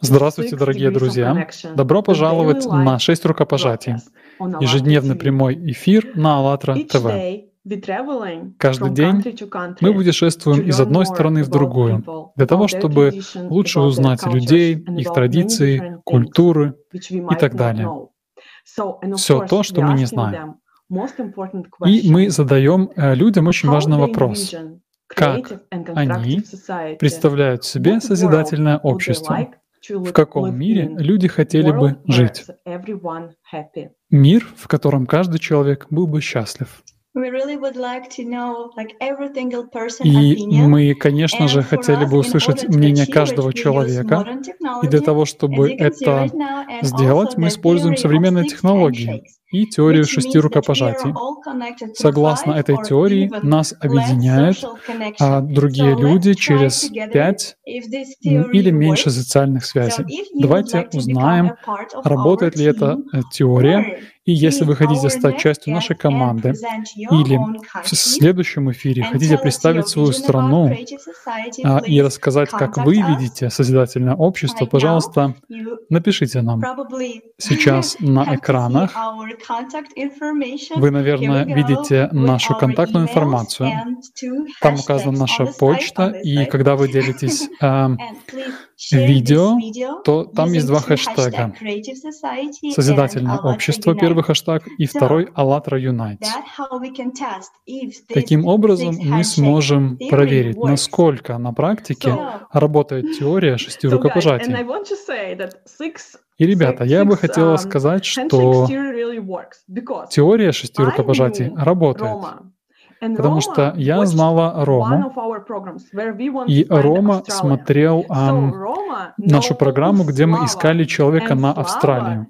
Здравствуйте, дорогие друзья! Добро пожаловать на 6 рукопожатий, ежедневный прямой эфир на АЛЛАТРА ТВ. Каждый день мы путешествуем из одной стороны в другую, для того, чтобы лучше узнать людей, их традиции, культуры и так далее. Все то, что мы не знаем. И мы задаем э, людям очень важный вопрос. Как они представляют себе созидательное общество? В каком мире люди хотели бы жить? Мир, в котором каждый человек был бы счастлив. И мы, конечно же, хотели бы услышать мнение каждого человека. И для того, чтобы это сделать, мы используем современные технологии и теорию шести рукопожатий. Согласно этой теории, нас объединяют а, другие люди через пять или меньше социальных связей. Давайте узнаем, работает ли эта э, теория, и если вы хотите стать частью нашей команды, или в следующем эфире хотите представить свою страну а, и рассказать, как вы видите созидательное общество, пожалуйста, напишите нам. Сейчас на экранах вы, наверное, видите нашу контактную информацию. Там указана наша почта, и когда вы делитесь эм, Видео, то там есть два хэштега. Созидательное общество, первый хэштаг, и второй «АЛЛАТРА Unites». That how we can test if this Таким образом, мы сможем проверить, насколько на практике работает теория шести рукопожатий. И, ребята, я бы хотела um, сказать, что теория шести рукопожатий работает, потому что я знала Рому, и Рома смотрел Roma нашу программу, где мы искали человека на Австралию.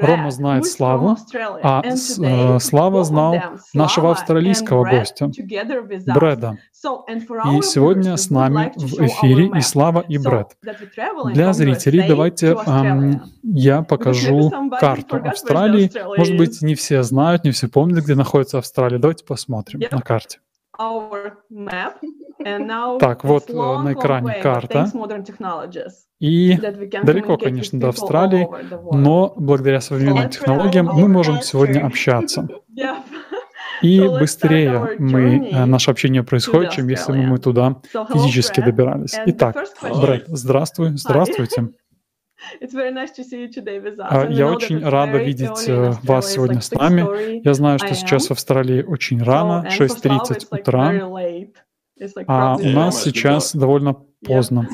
Рома знает Славу, а э, Слава знал нашего австралийского гостя. Брэда. И сегодня с нами в эфире и. Слава, и Брэд. Для зрителей давайте Australia. я покажу карту Австралии. Может быть, не все знают, не все помнят, где находится Австралия. Давайте посмотрим. На карте. Так, вот э, на экране карта. И далеко, конечно, до Австралии, но благодаря современным технологиям мы можем сегодня общаться. И быстрее мы, э, наше общение происходит, чем если бы мы туда физически добирались. Итак. Брэд, здравствуй, здравствуйте. Я know that очень it's рада very видеть э, вас сегодня с нами. 6:30 Я знаю, что I сейчас am. в Австралии очень рано, and for Slava, 6.30 it's like утра, а у нас сейчас довольно поздно,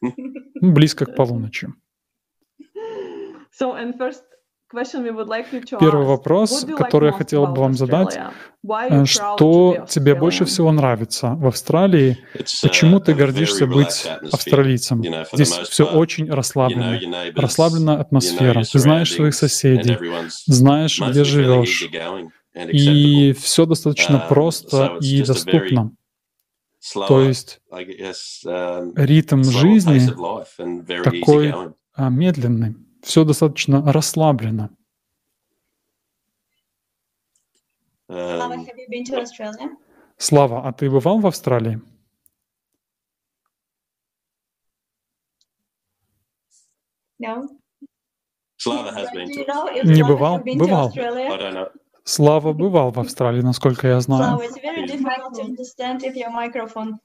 близко к полуночи. So, and first question we would like you to Первый ask, вопрос, what do you like который я most хотела бы about вам задать, Australia? Why are э, you proud to что тебе больше всего нравится в Австралии? Почему uh, ты гордишься быть австралийцем? Здесь все очень расслаблено. Расслабленная атмосфера. Ты знаешь своих соседей, знаешь, где живешь. И все достаточно Um, просто и доступно. То есть um, ритм жизни такой а, медленный. Все достаточно расслаблено. Slava, Um, have you been to Australia? Слава, а ты бывал в Австралии? No. Has been to if Не бывал? Бывал. Слава бывал в Австралии, насколько я знаю.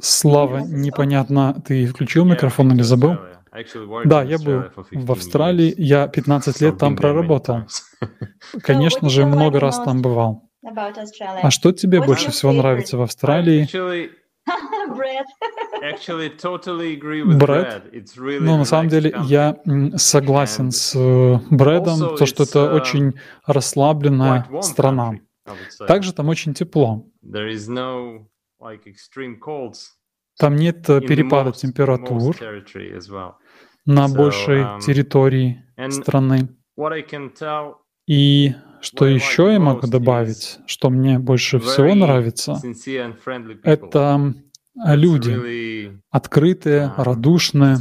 Слава, непонятно, ты включил микрофон или забыл? Да, я был в Австралии, я 15 лет там проработал. Конечно же, много раз там бывал. А что тебе больше всего нравится в Австралии? Брэд, Ну, на самом деле, я согласен с э, Брэдом, то, что это uh, очень расслабленная страна. Также там очень тепло. Там нет э, перепада температур. На большей um, территории страны. what I can tell, И что еще я могу добавить, что мне больше всего нравится, это а, люди, открытые, um, радушные.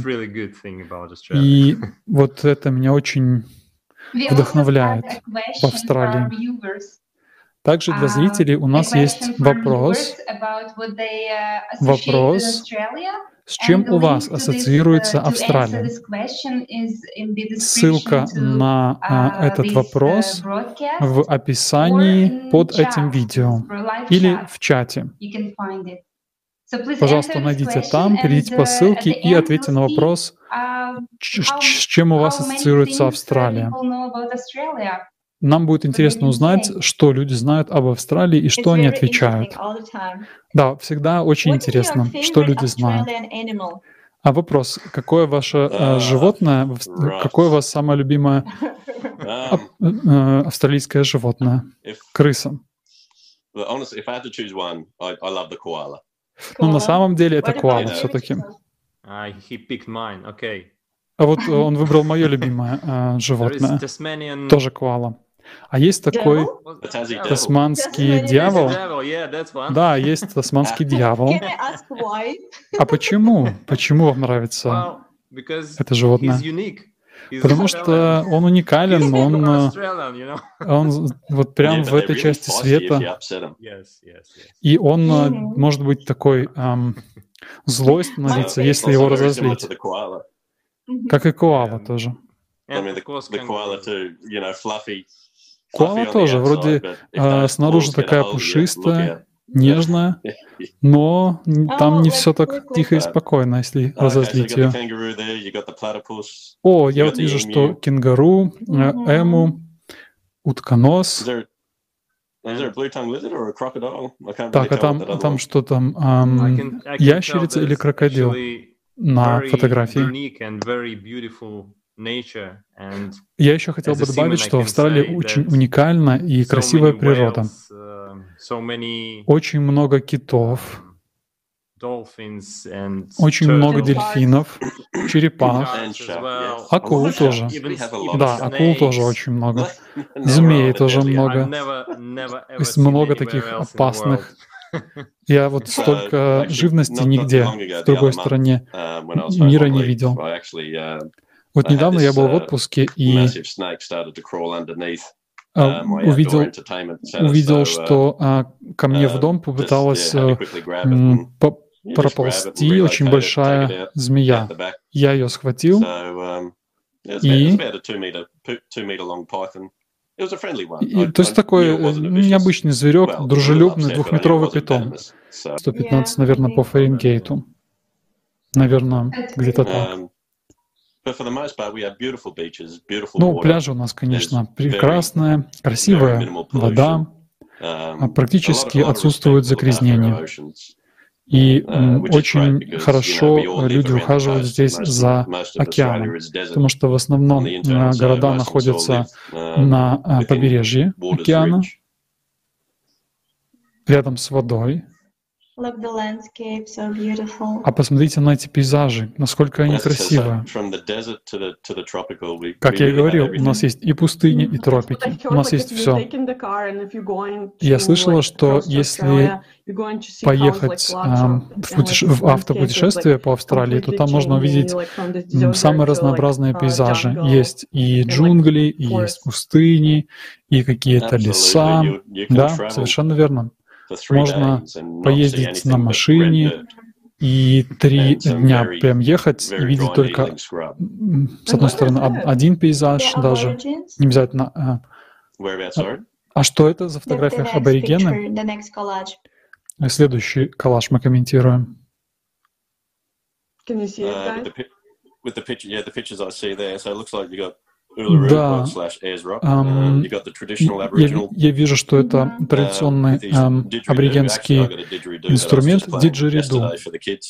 И вот это меня очень вдохновляет в Австралии. Также для А, зрителей у нас есть вопрос. uh, Вопрос. С чем у вас ассоциируется Австралия? Ссылка на этот вопрос в описании под этим видео или в чате. Пожалуйста, найдите там, перейдите по ссылке и ответьте на вопрос, с чем у вас ассоциируется Австралия. Нам будет интересно узнать, что люди знают об Австралии и что они отвечают. Да, всегда очень интересно, что люди знают. А вопрос, какое ваше э, животное, какое у вас самое любимое э, э, австралийское животное? Крыса. Ну, на самом деле это коала все-таки. Uh, he picked mine. Okay. А вот он выбрал мое любимое э, животное, тоже коала. А есть такой тасманский дьявол. Да, есть тасманский дьявол. А почему? Почему вам нравится это животное? Потому что он уникален, он, э, он вот прям в этой части света, и он э, может быть такой эм, злой становиться, если его разозлить. Как и коала тоже. Коала тоже вроде э, снаружи такая пушистая, нежная, но там не все так тихо и спокойно, если разозлить ее. О, я вот вижу, что кенгуру, э, эму, утконос. Так, а там, там что там? Эм, ящерица или крокодил? на фотографии? Я еще хотел бы добавить, что Австралия очень уникальна и красивая природа. Um, очень много китов, um, очень много дельфинов, черепах, акул тоже. Да, акул тоже очень много. Змей тоже много. Есть много таких опасных. Я вот столько живности нигде в другой стороне uh, мира не видел. Вот недавно я был в uh, отпуске и а, увидел, увидел, uh, что а, ко мне в дом попыталась а, проползти очень большая змея. Я ее схватил, um, и, и то есть такой э, необычный зверек, дружелюбный двухметровый питон. 115, наверное, по Фаренгейту. Наверное, где-то так. Um, ну, пляжи у нас, конечно, прекрасная, красивая вода, um, а практически отсутствует загрязнение. И uh, очень хорошо люди ухаживают здесь за океаном, потому что в основном а, города находятся um, на а, побережье океана, рядом с водой, а посмотрите на эти пейзажи, насколько они красивые. Как я и говорил, у нас есть и пустыни, и тропики. У нас есть все. Я слышала, что если поехать а, в, путеше... в автопутешествие по Австралии, то там можно увидеть самые разнообразные пейзажи. Есть и джунгли, и есть пустыни, и какие-то леса. Да, совершенно верно. Можно поездить на машине и три дня прям ехать и видеть только, с одной стороны, один пейзаж даже, не обязательно... А, а, а что это за фотография аборигены? Следующий коллаж мы комментируем. Can you see it, Uh, guys? with the, pi- with the picture, yeah, the pictures I see there. So it looks like you got Да. Um, traditional Я, я вижу, что это uh, традиционный I аборигенский инструмент диджериду.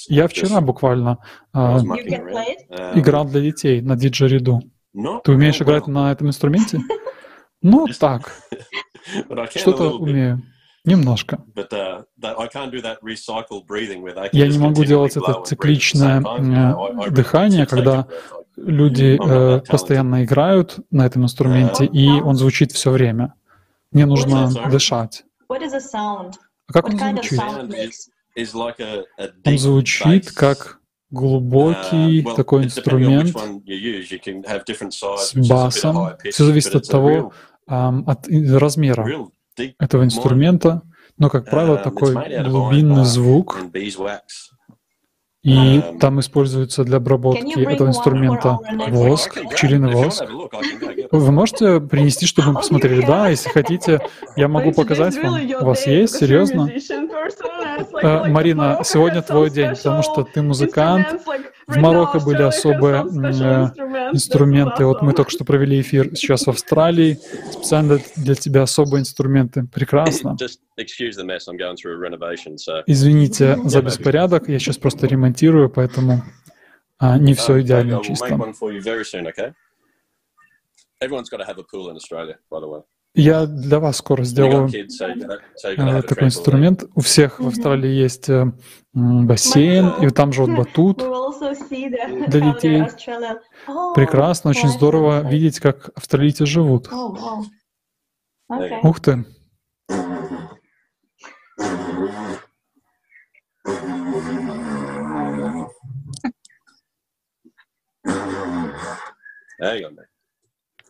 Я вчера буквально а? Um, играл для детей на диджериду. Ты умеешь играть на этом инструменте? Ну, так, что-то умею. Немножко. Uh, Я не могу делать это цикличное дыхание, когда люди э, постоянно играют на этом инструменте, и он звучит все время. Мне нужно дышать. А как он звучит? Он звучит как Uh, глубокий такой инструмент с басом. Все зависит от того, от размера этого инструмента, но, как правило, Um, такой глубинный звук. И там используется для обработки этого инструмента воск, пчелиный воск. Вы можете принести, чтобы мы посмотрели? Да, если хотите, я могу показать вам. У вас есть? Серьезно? Э, Марина, сегодня твой день, потому что ты музыкант. В Марокко были особые инструменты. Вот мы только что провели эфир сейчас в Австралии. Специально для тебя особые инструменты. Прекрасно. Извините за беспорядок. Я сейчас просто ремонтирую, поэтому а, не все идеально чисто. Я для вас скоро сделаю э, такой инструмент. У всех в Австралии есть э, бассейн, и там же вот батут для детей. Прекрасно, очень здорово видеть, как австралийцы живут. Ух ты!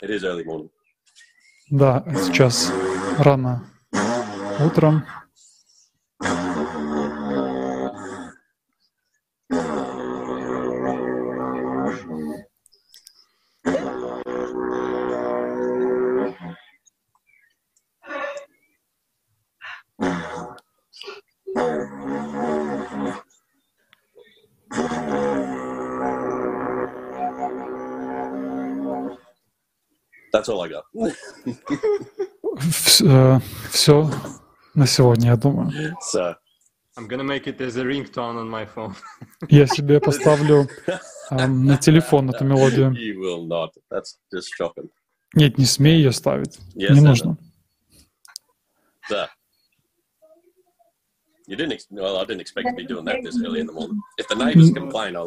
It is early morning. Да, сейчас рано утром. That's all I got. Все на сегодня, я думаю. So. I'm gonna make it as a ringtone on my phone. Я себе поставлю um, на телефон эту мелодию. You will not. That's just shocking. Нет, не смей ее ставить. Yes, не нужно. Да.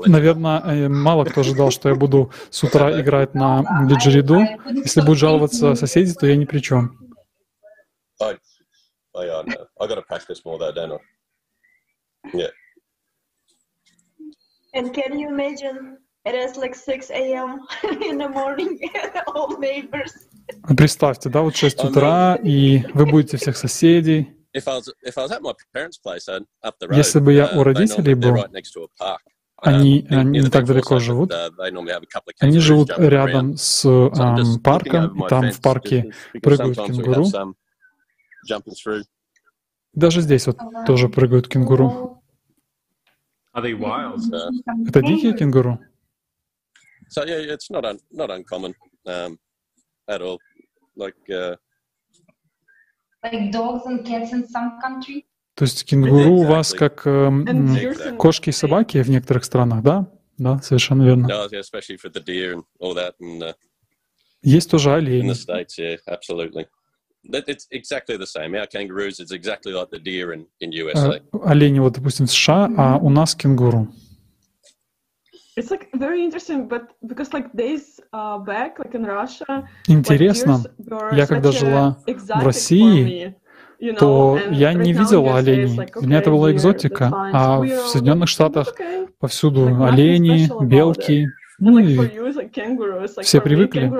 Наверное, мало кто ожидал, что я буду с утра играть на диджериду. Если будут жаловаться соседи, то я ни при чем. And can you imagine it is like 6 a.m. in the morning, all neighbors. Представьте, да, вот 6 утра, и вы будете всех соседей. Если бы я у родителей был, они, они не так далеко живут. Они живут рядом с эм, парком, и там в парке прыгают кенгуру. Даже здесь вот тоже прыгают кенгуру. Это дикие кенгуру? So yeah, it's not un, not uncommon um, at all. Like uh, like dogs and cats in some countries. То есть кенгуру у вас как э, кошки и собаки в некоторых странах, да? Да, совершенно верно. Uh, Есть тоже олени. Олени, вот, допустим, в США, а у нас кенгуру. Интересно, я когда жила в России, то я не видела оленей. Для меня это была экзотика. А в Соединенных Штатах повсюду олени, белки, ну и все привыкли.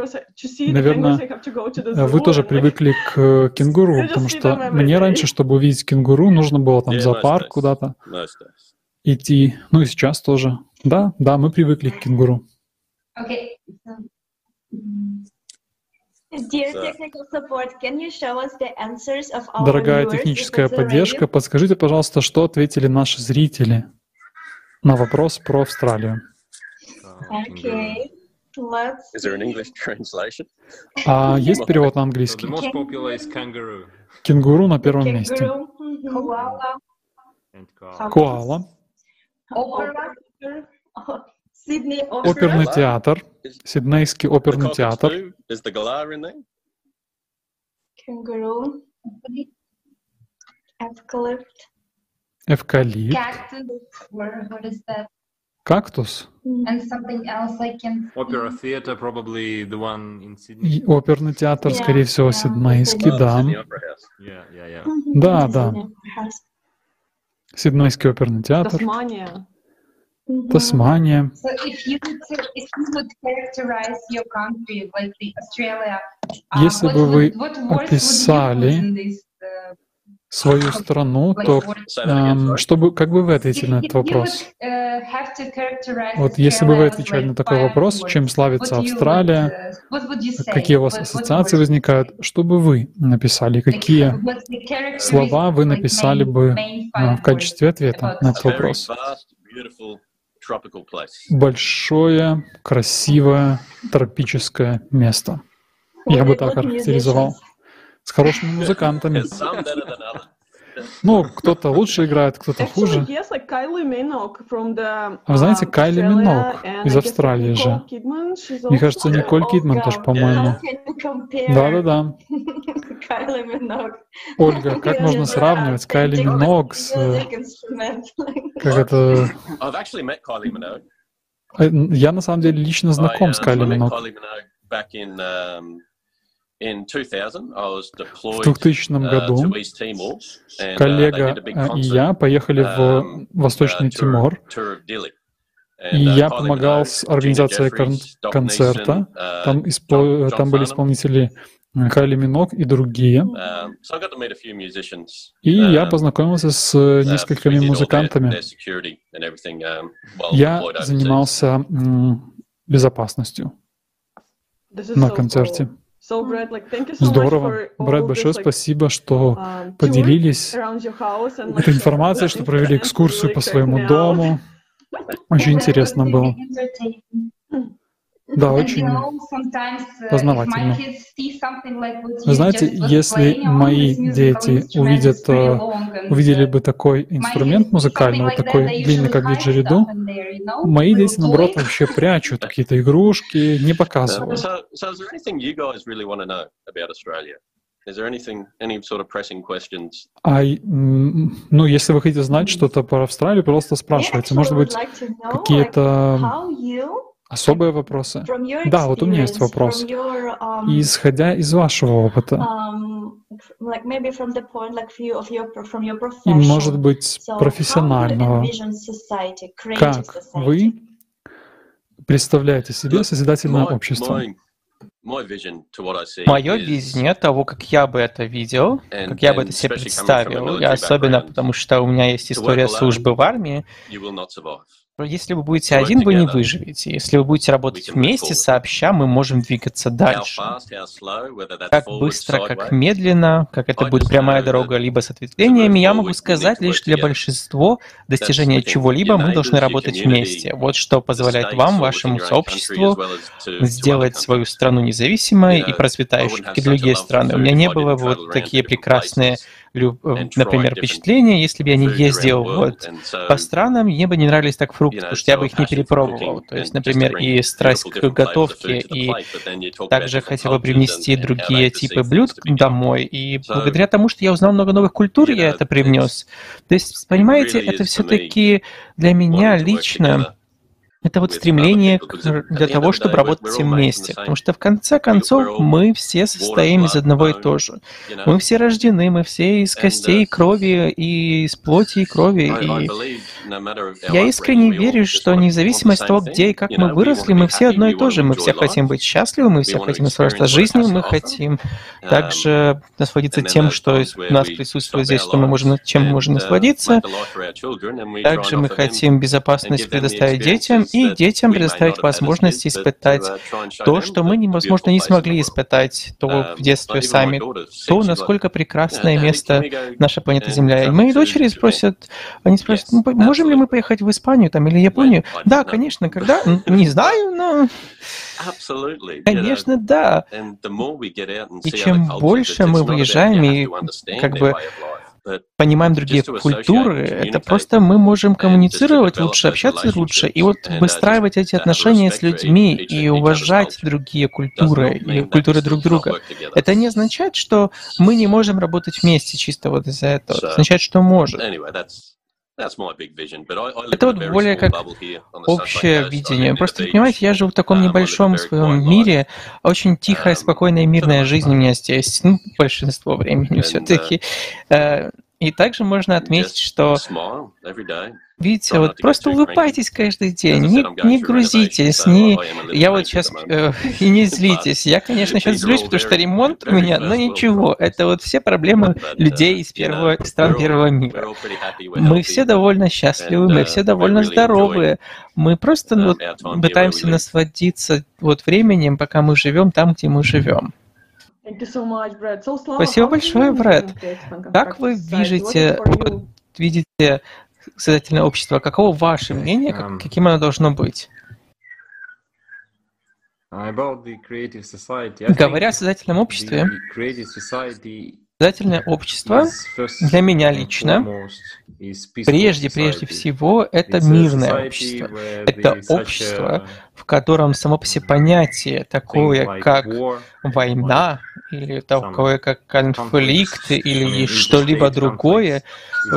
Наверное, вы тоже привыкли к кенгуру, потому что мне раньше, чтобы увидеть кенгуру, нужно было там в зоопарк куда-то идти. Ну и сейчас тоже. Да, да, мы привыкли к кенгуру. Дорогая техническая поддержка, подскажите, пожалуйста, что ответили наши зрители на вопрос про Австралию. Okay. Let's а есть перевод на английский? Кенгуру на первом месте. Коала. Оперный театр. Сиднейский оперный театр. Эвкалипт. Эвкалипт. Кактус. Оперный театр, скорее всего, Сиднейский, да. Да, да. Сиднейский оперный театр. Тасмания. Тасмания. Если бы вы описали свою страну, то эм, чтобы, как бы вы ответили на этот вопрос? Uh, вот если бы вы отвечали на такой вопрос, чем славится Австралия, uh, какие у вас ассоциации возникают, что бы вы написали, какие слова вы написали бы э, в качестве ответа на этот вопрос? Большое, красивое, тропическое место. Я бы так характеризовал с хорошими музыкантами. Ну, кто-то лучше играет, кто-то хуже. А вы знаете, um, Кайли Минок из Австралии же. Мне кажется, Николь Кидман тоже, по-моему. Да-да-да. Ольга, как можно сравнивать Кайли Минок с... Как это... Э, я на самом деле лично знаком с Кайли Минок. В 2000 uh, году коллега uh, и я поехали в um, Восточный uh, Тимор, и я помогал с организацией концерта. Там, испо... там были исполнители Кайли Минок и другие. Um, и я познакомился с несколькими музыкантами. Я занимался безопасностью на концерте. Здорово. Брэд, большое спасибо, что um, поделились этой информацией, что провели экскурсию по своему дому. Очень интересно было. Да, очень uh, познавательно. Вы знаете, если мои дети увидят, э, увидели бы такой инструмент музыкальный, вот такой длинный, как диджериду, мои дети, наоборот, вообще прячут какие-то игрушки, не показывают. А, ну, если вы хотите знать что-то про Австралию, просто спрашивайте. Может быть, какие-то Особые вопросы? Да, вот у меня есть вопрос. Um, исходя из вашего опыта, um, и, может быть, профессионального, как вы представляете себе созидательное общество? Мое видение того, как я бы это видел, как я бы это себе представил, и особенно потому, что у меня есть история службы в армии, если вы будете один, вы не выживете. Если вы будете работать вместе, сообща, мы можем двигаться дальше. Как быстро, как медленно, как это будет прямая дорога, либо с ответвлениями, я могу сказать лишь для большинства достижения чего-либо мы должны работать вместе. Вот что позволяет вам, вашему сообществу, сделать свою страну независимой и процветающей, как и другие страны. У меня не было вот такие прекрасные например, впечатление, если бы я не ездил вот по странам, мне бы не нравились так фрукты, потому что я бы их не перепробовал. То есть, например, и страсть к готовке, и также хотел бы привнести другие типы блюд домой. И благодаря тому, что я узнал много новых культур, я это привнес. То есть, понимаете, это все-таки для меня лично это вот стремление для того, чтобы работать все вместе. Потому что в конце концов мы все состоим из одного и того же. Мы все рождены, мы все из костей и крови, и из плоти и крови. И я искренне верю, что независимо от того, где и как мы выросли, мы все одно и то же. Мы все хотим быть счастливы, мы все хотим наслаждаться жизнью, мы хотим также насладиться тем, что у нас присутствует здесь, что мы можем, чем мы можем насладиться. Также мы хотим безопасность предоставить детям, и детям предоставить возможность испытать то, что мы, возможно, не смогли испытать то в детстве сами, то, насколько прекрасное место наша планета Земля. И мои дочери спросят, они спросят, ну, можем ли мы поехать в Испанию там или Японию? Да, конечно, когда? Не знаю, но... Конечно, да. И чем больше мы выезжаем и как бы понимаем другие культуры, это просто мы можем коммуницировать лучше, общаться лучше, и вот выстраивать эти отношения с людьми и уважать другие культуры и культуры друг друга. Это не означает, что мы не можем работать вместе чисто вот из-за этого. Это означает, что можем. Это вот более как общее видение. Просто, понимаете, я живу в таком небольшом своем мире, очень тихая, спокойная, мирная жизнь у меня здесь, ну, большинство времени все-таки. И также можно отметить, что Видите, вот просто улыбайтесь каждый день, не, не грузитесь, не... Я вот сейчас... Э, и не злитесь. Я, конечно, сейчас злюсь, потому что ремонт у меня, но ничего. Это вот все проблемы людей из первого, стран первого мира. Мы все довольно счастливы, мы все довольно здоровые. Мы просто ну, вот, пытаемся насладиться вот временем, пока мы живем там, где мы живем. Спасибо большое, Брэд. Как вы видите, видите создательное общество. Каково ваше мнение, как, каким оно должно быть? Говоря о создательном обществе, создательное общество для меня лично Прежде, прежде всего, это мирное общество. Это общество, в котором само по себе понятие такое, как война, или такое, как конфликт, или что-либо другое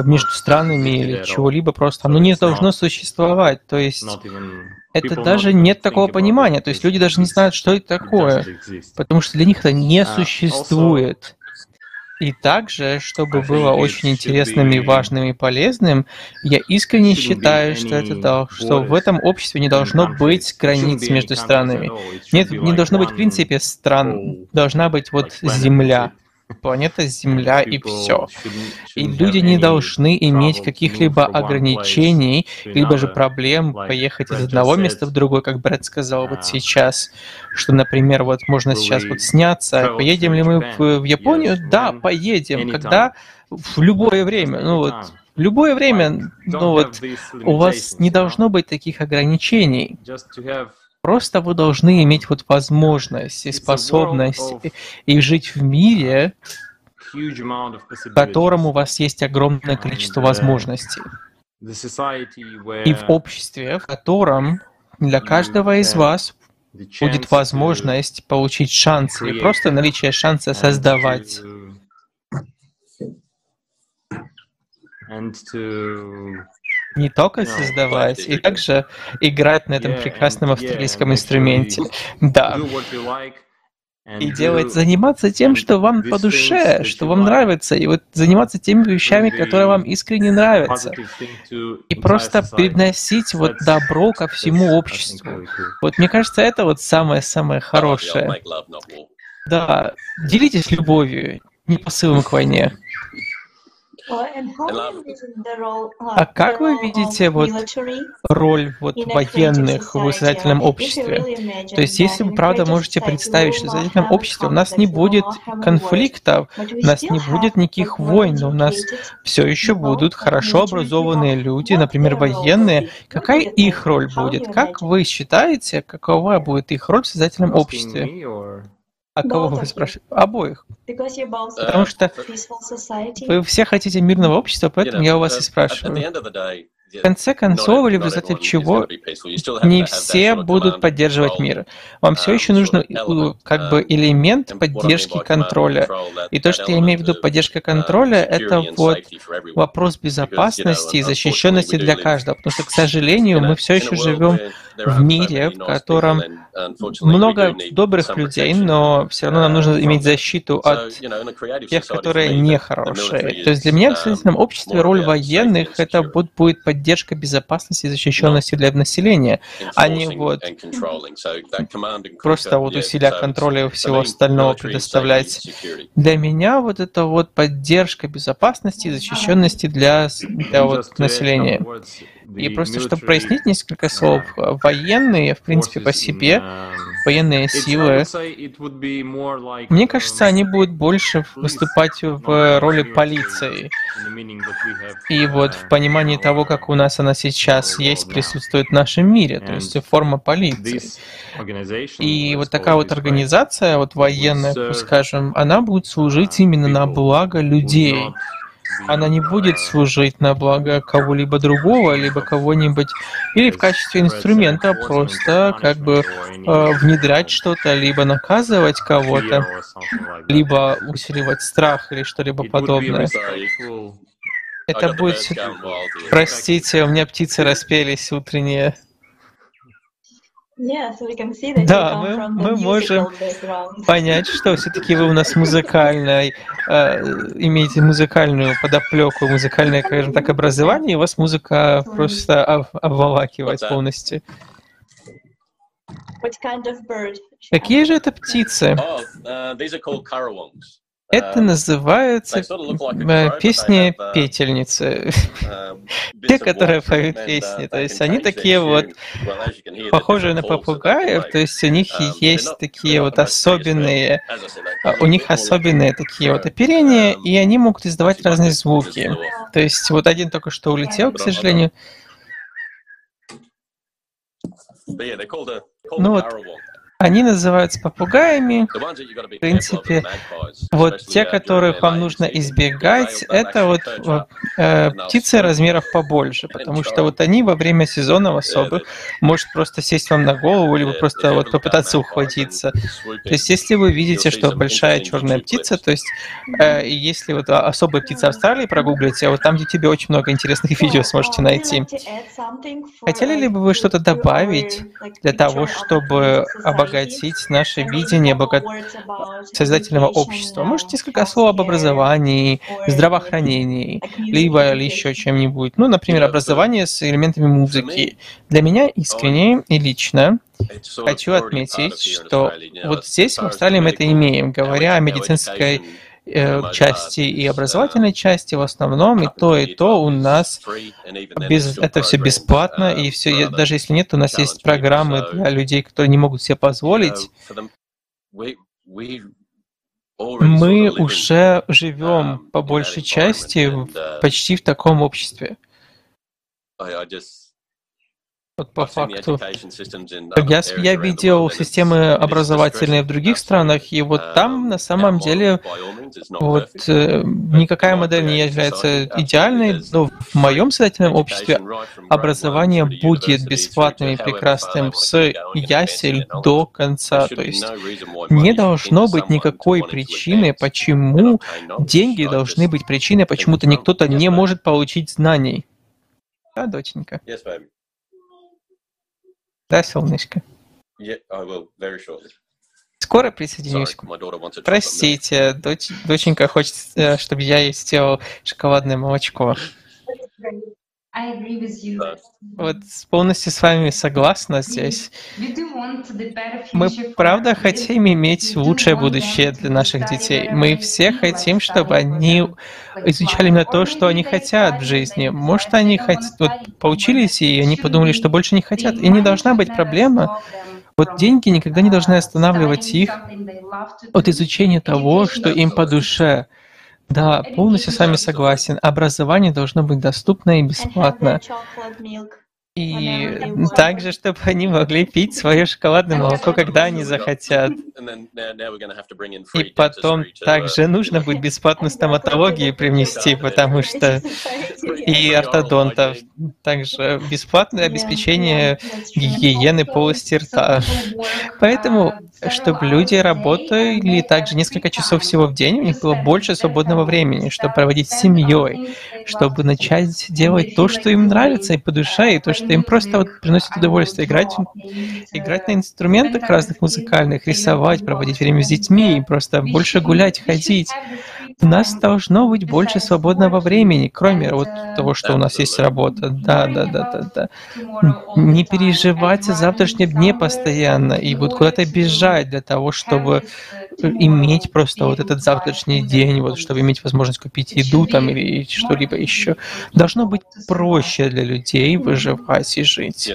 между странами, или чего-либо просто, оно не должно существовать. То есть это даже нет такого понимания. То есть люди даже не знают, что это такое, потому что для них это не uh, существует. И также, чтобы было очень интересным и важным и полезным, я искренне считаю, что, это, что в этом обществе не должно быть границ между странами. Нет, не должно быть в принципе стран, должна быть вот земля планета Земля и все. И люди не должны иметь каких-либо ограничений, либо же проблем поехать из одного места в другое, как Брэд сказал вот сейчас, что, например, вот можно сейчас вот сняться, поедем ли мы в, в Японию? Да, поедем. Когда? В любое время. Ну вот, в любое время, ну вот, у вас не должно быть таких ограничений. Просто вы должны иметь вот возможность и способность и жить в мире, в котором у вас есть огромное количество возможностей. И в обществе, в котором для каждого из вас будет возможность получить шанс, или просто наличие шанса создавать. Не только создавать, и также играть на этом прекрасном австралийском инструменте. Да. И делать, заниматься тем, что вам по душе, что вам нравится, и вот заниматься теми вещами, которые вам искренне нравятся. И просто привносить вот добро ко всему обществу. Вот мне кажется, это вот самое-самое хорошее. Да, делитесь любовью, не посылом к войне. А как вы видите вот роль вот военных в воспитательном обществе? То есть, если вы правда можете представить, что в воспитательном обществе у нас не будет конфликтов, у нас не будет никаких войн, но у нас все еще будут хорошо образованные люди, например, военные, какая их роль будет? Как вы считаете, какова будет их роль в создательном обществе? А кого вы спрашиваете? Обоих. Потому что вы все хотите мирного общества, поэтому я у вас и спрашиваю. В конце концов, или в результате чего, не все будут поддерживать мир. Вам все еще нужно как бы элемент поддержки контроля. И то, что я имею в виду поддержка контроля, это вот вопрос безопасности и защищенности для каждого. Потому что, к сожалению, мы все еще живем в мире, в котором много добрых людей, но все равно нам нужно иметь защиту от тех, которые нехорошие. То есть для меня в социальном обществе роль военных это будет поддержка безопасности и защищенности для населения, а не вот просто вот усилия контроля и всего остального предоставлять. Для меня вот это вот поддержка безопасности и защищенности для, для вот населения. И просто, чтобы прояснить несколько слов, военные, в принципе, по себе, военные силы, мне кажется, они будут больше выступать в роли полиции. И вот в понимании того, как у нас она сейчас есть, присутствует в нашем мире, то есть форма полиции. И вот такая вот организация, вот военная, скажем, она будет служить именно на благо людей она не будет служить на благо кого-либо другого, либо кого-нибудь, или в качестве инструмента просто как бы э, внедрять что-то, либо наказывать кого-то, либо усиливать страх или что-либо подобное. Это будет... Простите, у меня птицы распелись утренние. Да, мы, мы можем понять, что все-таки вы у нас музыкальная, э, имеете музыкальную подоплеку, музыкальное, скажем так, образование, и у вас музыка просто об, обволакивает полностью. Какие же это птицы? Oh, uh, these are called. Это называется э, песни петельницы. Um, Те, которые поют песни. То есть они такие вот похожие на попугаев, то есть у них Um, есть такие вот особенные, а, у них особенные такие вот оперения, и они могут издавать разные звуки. То есть вот один только что улетел, к сожалению. Ну вот, они называются попугаями. В принципе, вот те, которых вам нужно избегать, это вот э, птицы размеров побольше, потому что вот они во время сезонов особых может просто сесть вам на голову, либо просто вот попытаться ухватиться. То есть, если вы видите, что большая черная птица, то есть, э, если вот особая птица Австралии прогуглите, вот там, где тебе очень много интересных видео сможете найти. Хотели ли бы вы что-то добавить для того, чтобы обогатить обогатить наше видение богат... создательного общества. Может, несколько слов об образовании, здравоохранении, либо еще чем-нибудь. Ну, например, образование с элементами музыки. Для меня искренне и лично хочу отметить, что вот здесь в Австралии мы это имеем, говоря о медицинской части и образовательной части в основном, и то, и то у нас без, это все бесплатно, и все, даже если нет, у нас есть программы для людей, которые не могут себе позволить. Мы уже живем по большей части почти в таком обществе. Вот по факту. Я, я видел системы образовательные в других странах, и вот там на самом деле вот э, никакая модель не является идеальной, но в моем создательном обществе образование будет бесплатным и прекрасным с ясель до конца. То есть не должно быть никакой причины, почему деньги должны быть причиной, почему-то никто-то не может получить знаний. Да, доченька? Да, солнышко? Скоро присоединюсь. Простите, дочь, доченька хочет, э, чтобы я ей сделал шоколадное молочко. Вот полностью с вами согласна здесь. Мы правда хотим иметь лучшее будущее для наших детей. Мы все хотим, чтобы они изучали именно то, что они хотят в жизни. Может, они хотят, вот, поучились, и они подумали, что больше не хотят. И не должна быть проблема. Вот деньги никогда не должны останавливать их от изучения того, что им по душе. Да, полностью с вами согласен. Образование должно быть доступно и бесплатно. И также, чтобы они могли пить свое шоколадное молоко, когда они захотят. И потом также нужно будет бесплатную стоматологию принести, потому что и ортодонтов. Также бесплатное обеспечение гигиены полости рта. Поэтому, чтобы люди работали также несколько часов всего в день, у них было больше свободного времени, чтобы проводить с семьей, чтобы начать делать то, что им нравится и по душе, и то, что им просто вот приносит удовольствие играть, играть на инструментах разных музыкальных, рисовать, проводить время с детьми, и просто больше гулять, ходить. У нас должно быть больше свободного времени, кроме вот того, что у нас есть работа. Да, да, да, да, да. Не переживать о завтрашнем дне постоянно и вот куда-то бежать для того, чтобы иметь просто вот этот завтрашний день, вот, чтобы иметь возможность купить еду там или что-либо еще. Должно быть проще для людей выживать и жить.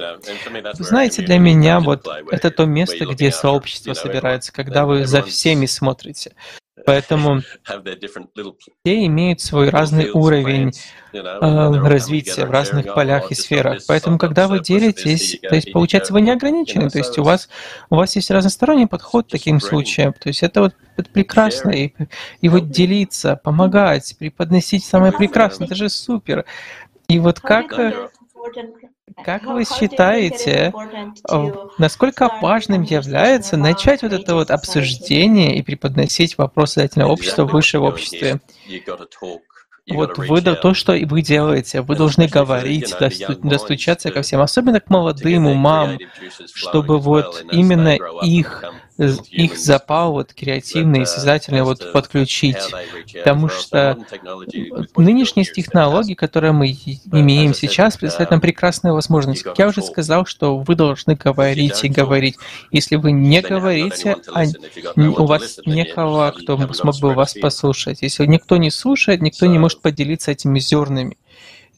Знаете, для меня вот это то место, где сообщество собирается, когда вы за всеми смотрите. Поэтому все имеют свой разный уровень э, развития в разных полях и сферах. Поэтому, когда вы делитесь, то есть, получается, вы не ограничены, то есть у вас, у вас есть разносторонний подход к таким случаям. То есть это вот это прекрасно. И, и вот делиться, помогать, преподносить самое прекрасное, это же супер. И вот как э, как вы считаете, насколько важным является начать вот это вот обсуждение и преподносить вопросы создательного общества выше в обществе? вот вы то, что вы делаете, вы должны говорить, достучаться ко всем, особенно к молодым умам, чтобы вот именно их их запал вот креативный, осязательный вот подключить, потому что нынешние технологии, которые мы имеем сейчас, представляют нам прекрасную возможность. Как я уже сказал, что вы должны говорить и говорить. Если вы не говорите, а у вас некого, кто смог бы вас послушать. Если никто не слушает, никто не может поделиться этими зернами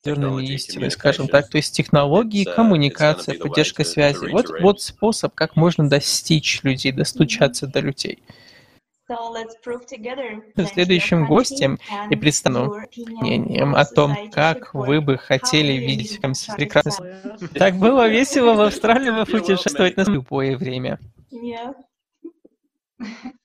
зернами истины, скажем так. То есть технологии, коммуникация, поддержка связи. Вот, вот способ, как можно достичь людей, достучаться до людей. Следующим гостем и представлю мнением о том, как вы бы хотели видеть прекрасный... Так было весело в Австралии путешествовать на любое время.